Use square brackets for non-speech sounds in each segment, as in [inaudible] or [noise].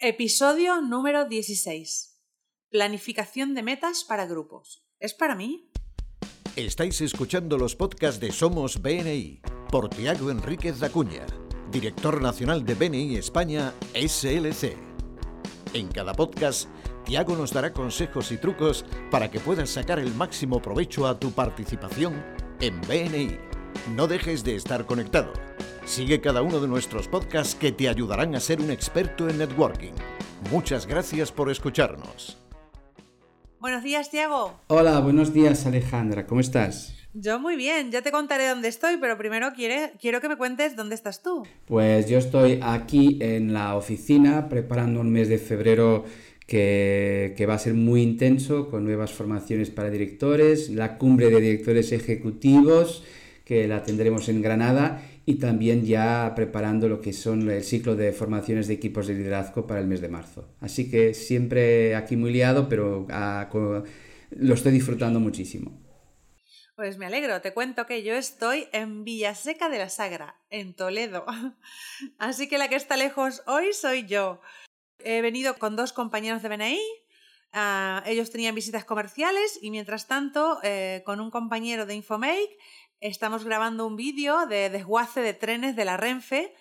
Episodio número 16. Planificación de metas para grupos. ¿Es para mí? Estáis escuchando los podcasts de Somos BNI por Tiago Enríquez Acuña, director nacional de BNI España SLC. En cada podcast, Tiago nos dará consejos y trucos para que puedas sacar el máximo provecho a tu participación en BNI. No dejes de estar conectado. Sigue cada uno de nuestros podcasts que te ayudarán a ser un experto en networking. Muchas gracias por escucharnos. Buenos días, Tiago. Hola, buenos días, Alejandra. ¿Cómo estás? Yo muy bien, ya te contaré dónde estoy, pero primero quiere, quiero que me cuentes dónde estás tú. Pues yo estoy aquí en la oficina preparando un mes de febrero que, que, va a ser muy intenso con nuevas formaciones para directores, la cumbre de directores ejecutivos que la tendremos en Granada y también ya preparando lo que son el ciclo de formaciones de equipos de liderazgo para el mes de marzo. Así que siempre aquí muy liado, pero ah, lo estoy disfrutando muchísimo. Pues me alegro, te cuento que yo estoy en Villaseca de la Sagra, en Toledo. [laughs] Así que la que está lejos hoy soy yo. He venido con dos compañeros de BNI, ah, ellos tenían visitas comerciales y mientras tanto eh, con un compañero de Infomake estamos grabando un vídeo de desguace de trenes de la Renfe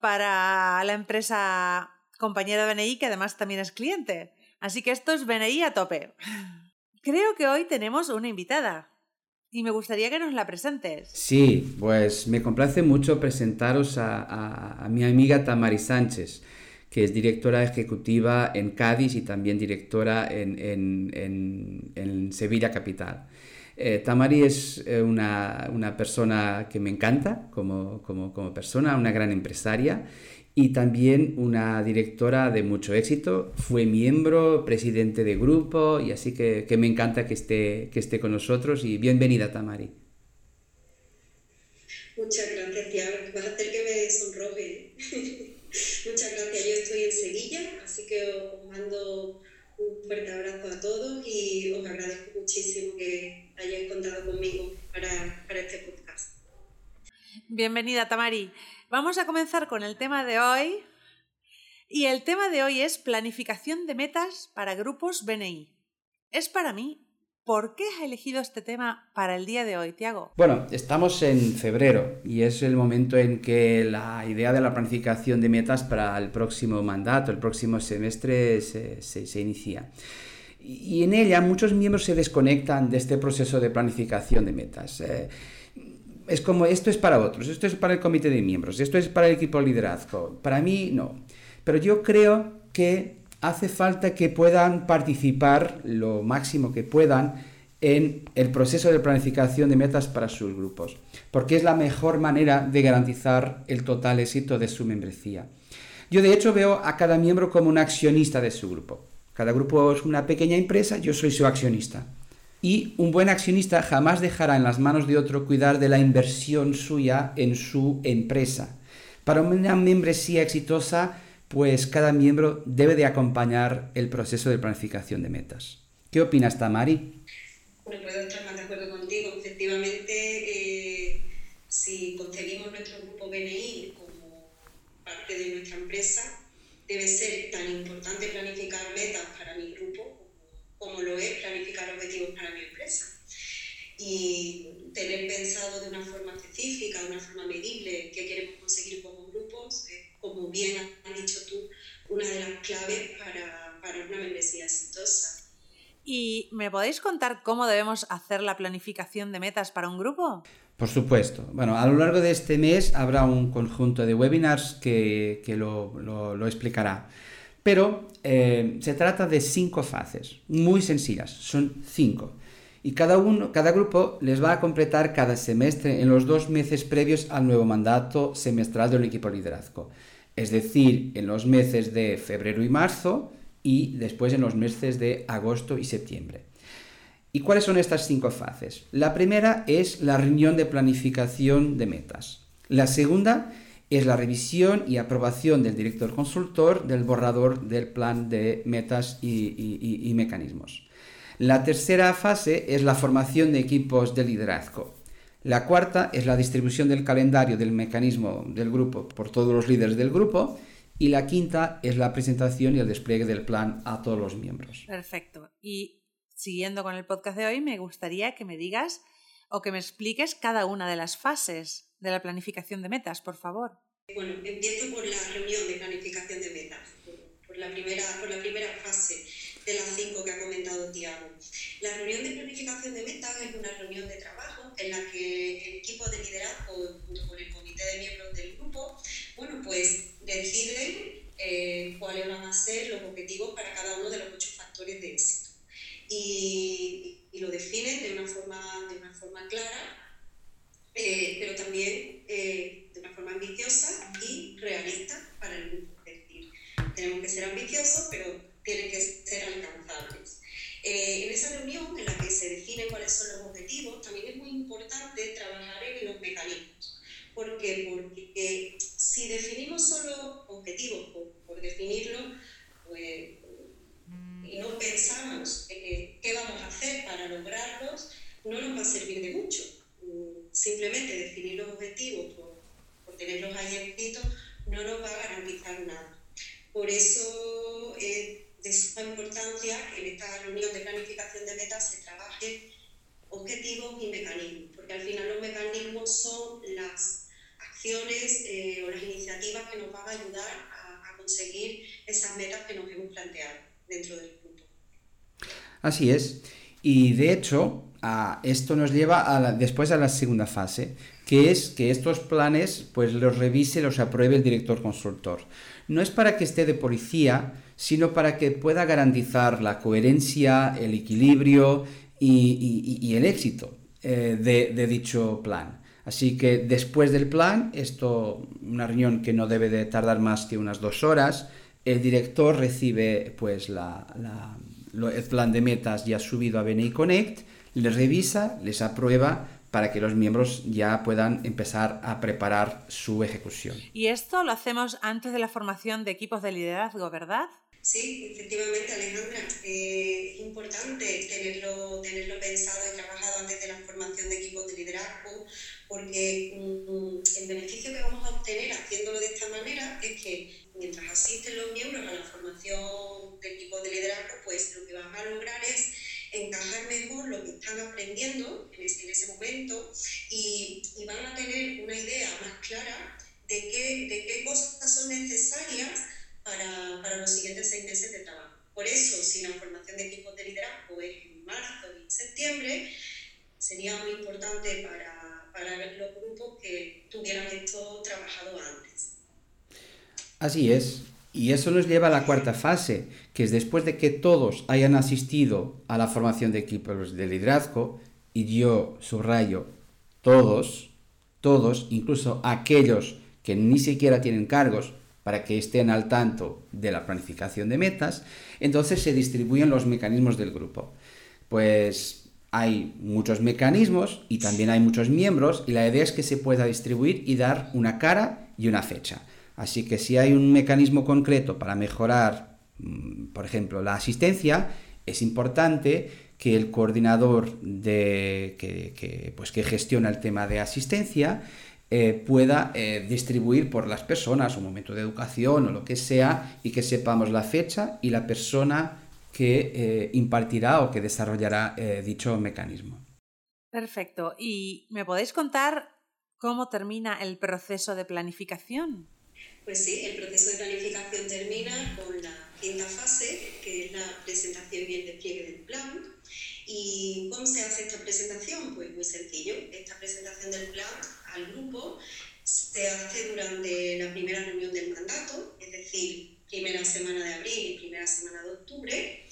para la empresa compañera de BNI, que además también es cliente. Así que esto es BNI a tope. Creo que hoy tenemos una invitada y me gustaría que nos la presentes. Sí, pues me complace mucho presentaros a, mi amiga Tamari Sánchez, que es directora ejecutiva en Cádiz y también directora en, en Sevilla Capital. Eh, Tamari es eh, una, persona que me encanta como, persona, una gran empresaria y también una directora de mucho éxito. Fue miembro, presidente de grupo y así que, me encanta que esté, que esté con nosotros y bienvenida Tamari. Muchas gracias, Tiago. Vas a hacer que me sonroje. [laughs] Muchas gracias. Yo estoy en Sevilla, así que os mando fuerte abrazo a todos y os agradezco muchísimo que hayáis contado conmigo para, para este podcast. Bienvenida, Tamari. Vamos a comenzar con el tema de hoy. Y el tema de hoy es planificación de metas para grupos BNI. Es para mí ¿Por qué has elegido este tema para el día de hoy, Tiago? Bueno, estamos en febrero y es el momento en que la idea de la planificación de metas para el próximo mandato, el próximo semestre, se, inicia. Y en ella muchos miembros se desconectan de este proceso de planificación de metas. Eh, es como esto es para otros, esto es para el comité de miembros, esto es para el equipo de liderazgo. Para mí no. Pero yo creo que hace falta que puedan participar lo máximo que puedan en el proceso de planificación de metas para sus grupos, porque es la mejor manera de garantizar el total éxito de su membresía. Yo de hecho veo a cada miembro como un accionista de su grupo. Cada grupo es una pequeña empresa, yo soy su accionista. Y un buen accionista jamás dejará en las manos de otro cuidar de la inversión suya en su empresa. Para una membresía exitosa, pues cada miembro debe de acompañar el proceso de planificación de metas. ¿Qué opinas, Tamari? Bueno, puedo estar más de acuerdo contigo. Efectivamente, eh, si concebimos nuestro grupo BNI como parte de nuestra empresa, debe ser tan importante planificar metas para mi grupo como lo es planificar objetivos para mi empresa. Y tener pensado de una forma específica, de una forma medible, qué queremos conseguir como grupos, como bien has dicho tú, una de las claves para, para una membresía exitosa. ¿Y me podéis contar cómo debemos hacer la planificación de metas para un grupo? Por supuesto. Bueno, a lo largo de este mes habrá un conjunto de webinars que, lo, explicará. Pero eh, se trata de cinco fases, muy sencillas, son cinco. Y cada, uno, cada grupo les va a completar cada semestre en los dos meses previos al nuevo mandato semestral del equipo liderazgo es decir, en los meses de febrero y marzo y después en los meses de agosto y septiembre. ¿Y cuáles son estas cinco fases? La primera es la reunión de planificación de metas. La segunda es la revisión y aprobación del director consultor del borrador del plan de metas y, mecanismos. La tercera fase es la formación de equipos de liderazgo. La cuarta es la distribución del calendario del mecanismo del grupo por todos los líderes del grupo. Y la quinta es la presentación y el despliegue del plan a todos los miembros. Perfecto. Y siguiendo con el podcast de hoy, me gustaría que me digas o que me expliques cada una de las fases de la planificación de metas, por favor. Bueno, empiezo por la reunión de planificación de metas, por, la, primera, por la primera fase de las cinco que ha comentado Tiago. La reunión de planificación de metas es una reunión de trabajo en la que el equipo de liderazgo, junto con el comité de miembros del grupo, bueno, pues deciden eh, cuáles van a ser los objetivos para cada uno de los ocho factores de éxito. Y, y lo definen de una forma, de una forma clara, eh, pero también eh, de una forma ambiciosa y realista para el decir, tenemos que ser ambiciosos, pero tienen que ser alcanzables. Eh, en esa reunión en la que se definen cuáles son los objetivos, también es muy importante trabajar en los mecanismos. ¿Por qué? Porque si definimos solo objetivos por, por definirlo, pues, y no pensamos qué vamos a hacer para lograrlos, no nos va a servir de mucho. Simplemente definir los objetivos por, por tenerlos ahí escritos no nos va a garantizar nada. Por eso eh, de suma importancia que en esta reunión de planificación de metas se trabaje objetivos y mecanismos, porque al final los mecanismos son las acciones eh, o las iniciativas que nos van a ayudar a, conseguir esas metas que nos hemos planteado dentro del grupo. Así es. Y de hecho, a esto nos lleva a después a la segunda fase, que es que estos planes pues los revise, los apruebe el director consultor. No es para que esté de policía, sino para que pueda garantizar la coherencia, el equilibrio y, el éxito eh, de, dicho plan. Así que después del plan, esto, una reunión que no debe de tardar más que unas dos horas, el director recibe pues el plan de metas ya subido a BNI Connect, les revisa, les aprueba para que los miembros ya puedan empezar a preparar su ejecución. Y esto lo hacemos antes de la formación de equipos de liderazgo, ¿verdad? Sí, efectivamente, Alejandra. Eh, es importante tenerlo, tenerlo pensado y trabajado antes de la formación de equipos de liderazgo, porque mm, el beneficio que vamos a obtener haciéndolo de esta manera es que mientras asisten los miembros a la formación de equipos de liderazgo, pues lo que van a lograr es encajar mejor lo que están aprendiendo en ese, en ese momento y, y, van a tener una idea más clara de qué, de qué cosas son necesarias para, para, los siguientes seis meses de trabajo. Por eso, si la formación de equipos de liderazgo es en marzo y en septiembre, sería muy importante para, para los grupos que tuvieran esto trabajado antes. Así es. Y eso nos lleva a la cuarta fase, que es después de que todos hayan asistido a la formación de equipos de liderazgo, y yo subrayo todos, todos, incluso aquellos que ni siquiera tienen cargos, para que estén al tanto de la planificación de metas, entonces se distribuyen los mecanismos del grupo. Pues hay muchos mecanismos y también hay muchos miembros y la idea es que se pueda distribuir y dar una cara y una fecha. Así que si hay un mecanismo concreto para mejorar, mm, por ejemplo, la asistencia, es importante que el coordinador de, que, pues que gestiona el tema de asistencia eh, pueda eh, distribuir por las personas un momento de educación o lo que sea y que sepamos la fecha y la persona que eh, impartirá o que desarrollará dicho mecanismo. Perfecto. ¿Y me podéis contar cómo termina el proceso de planificación? Pues sí, el proceso de planificación termina con la quinta fase, que es la presentación y el despliegue del plan. ¿Y cómo se hace esta presentación? Pues muy sencillo. Esta presentación del plan al grupo se hace durante la primera reunión del mandato, es decir, primera semana de abril y primera semana de octubre.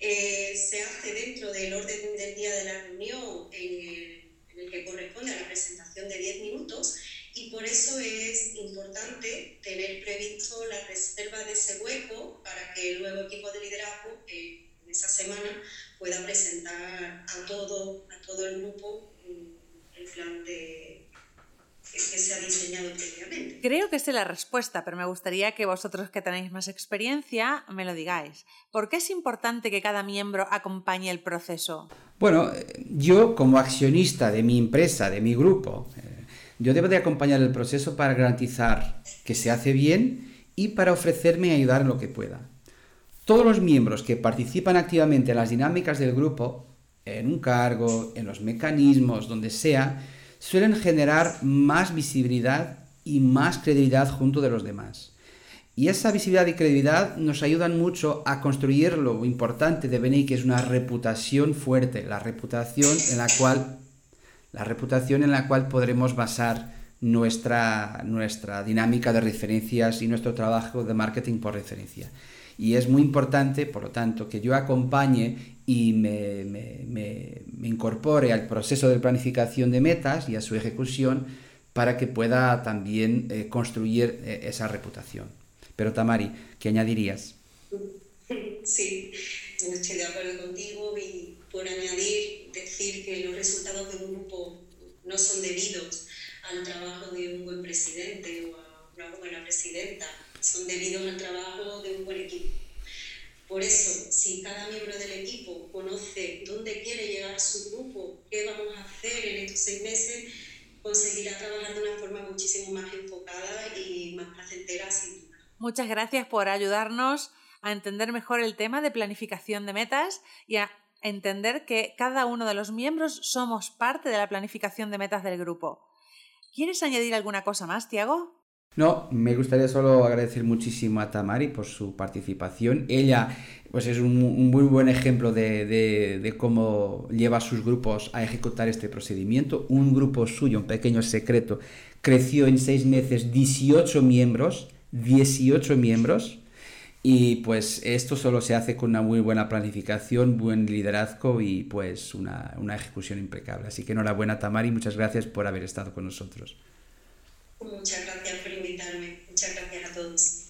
Eh, se hace dentro del orden del día de la reunión en el, en el que corresponde a la presentación de 10 minutos y por eso es importante tener previsto la reserva de ese hueco para que el nuevo equipo de liderazgo en esa semana pueda presentar a todo, a todo el grupo el plan de, que se ha diseñado previamente. Creo que sé la respuesta, pero me gustaría que vosotros que tenéis más experiencia me lo digáis. ¿Por qué es importante que cada miembro acompañe el proceso? Bueno, yo como accionista de mi empresa, de mi grupo, yo debo de acompañar el proceso para garantizar que se hace bien y para ofrecerme ayudar en lo que pueda. Todos los miembros que participan activamente en las dinámicas del grupo, en un cargo, en los mecanismos, donde sea, suelen generar más visibilidad y más credibilidad junto de los demás. Y esa visibilidad y credibilidad nos ayudan mucho a construir lo importante de BNI, que es una reputación fuerte, la reputación en la cual, la reputación en la cual podremos basar nuestra, nuestra dinámica de referencias y nuestro trabajo de marketing por referencia. Y es muy importante, por lo tanto, que yo acompañe y me, me, incorpore al proceso de planificación de metas y a su ejecución para que pueda también eh, construir eh, esa reputación. Pero Tamari, ¿qué añadirías? Sí, estoy de acuerdo contigo y por añadir, decir que los resultados de un grupo no son debidos al trabajo de un buen presidente o a una buena presidenta, son debidos al trabajo de un buen equipo. Por eso, si cada miembro del equipo conoce dónde quiere llegar su grupo, qué vamos a hacer en estos seis meses, conseguirá trabajar de una forma muchísimo más enfocada y más placentera sin duda. Muchas gracias por ayudarnos a entender mejor el tema de planificación de metas y a entender que cada uno de los miembros somos parte de la planificación de metas del grupo. ¿Quieres añadir alguna cosa más, Tiago? No, me gustaría solo agradecer muchísimo a Tamari por su participación. Ella pues es un, muy buen ejemplo de, cómo lleva a sus grupos a ejecutar este procedimiento. Un grupo suyo, un pequeño secreto, creció en seis meses 18 miembros, 18 miembros. Y pues esto solo se hace con una muy buena planificación, buen liderazgo y pues una, una ejecución impecable. Así que enhorabuena Tamari, muchas gracias por haber estado con nosotros. Muchas gracias por invitarme. Muchas gracias a todos.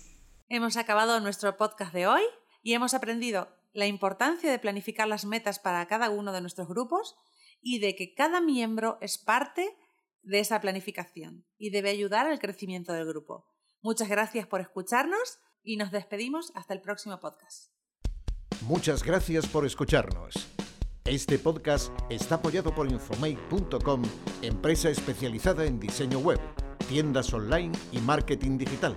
Hemos acabado nuestro podcast de hoy y hemos aprendido la importancia de planificar las metas para cada uno de nuestros grupos y de que cada miembro es parte de esa planificación y debe ayudar al crecimiento del grupo. Muchas gracias por escucharnos y nos despedimos hasta el próximo podcast. Muchas gracias por escucharnos. Este podcast está apoyado por Infomake.com, empresa especializada en diseño web tiendas online y marketing digital.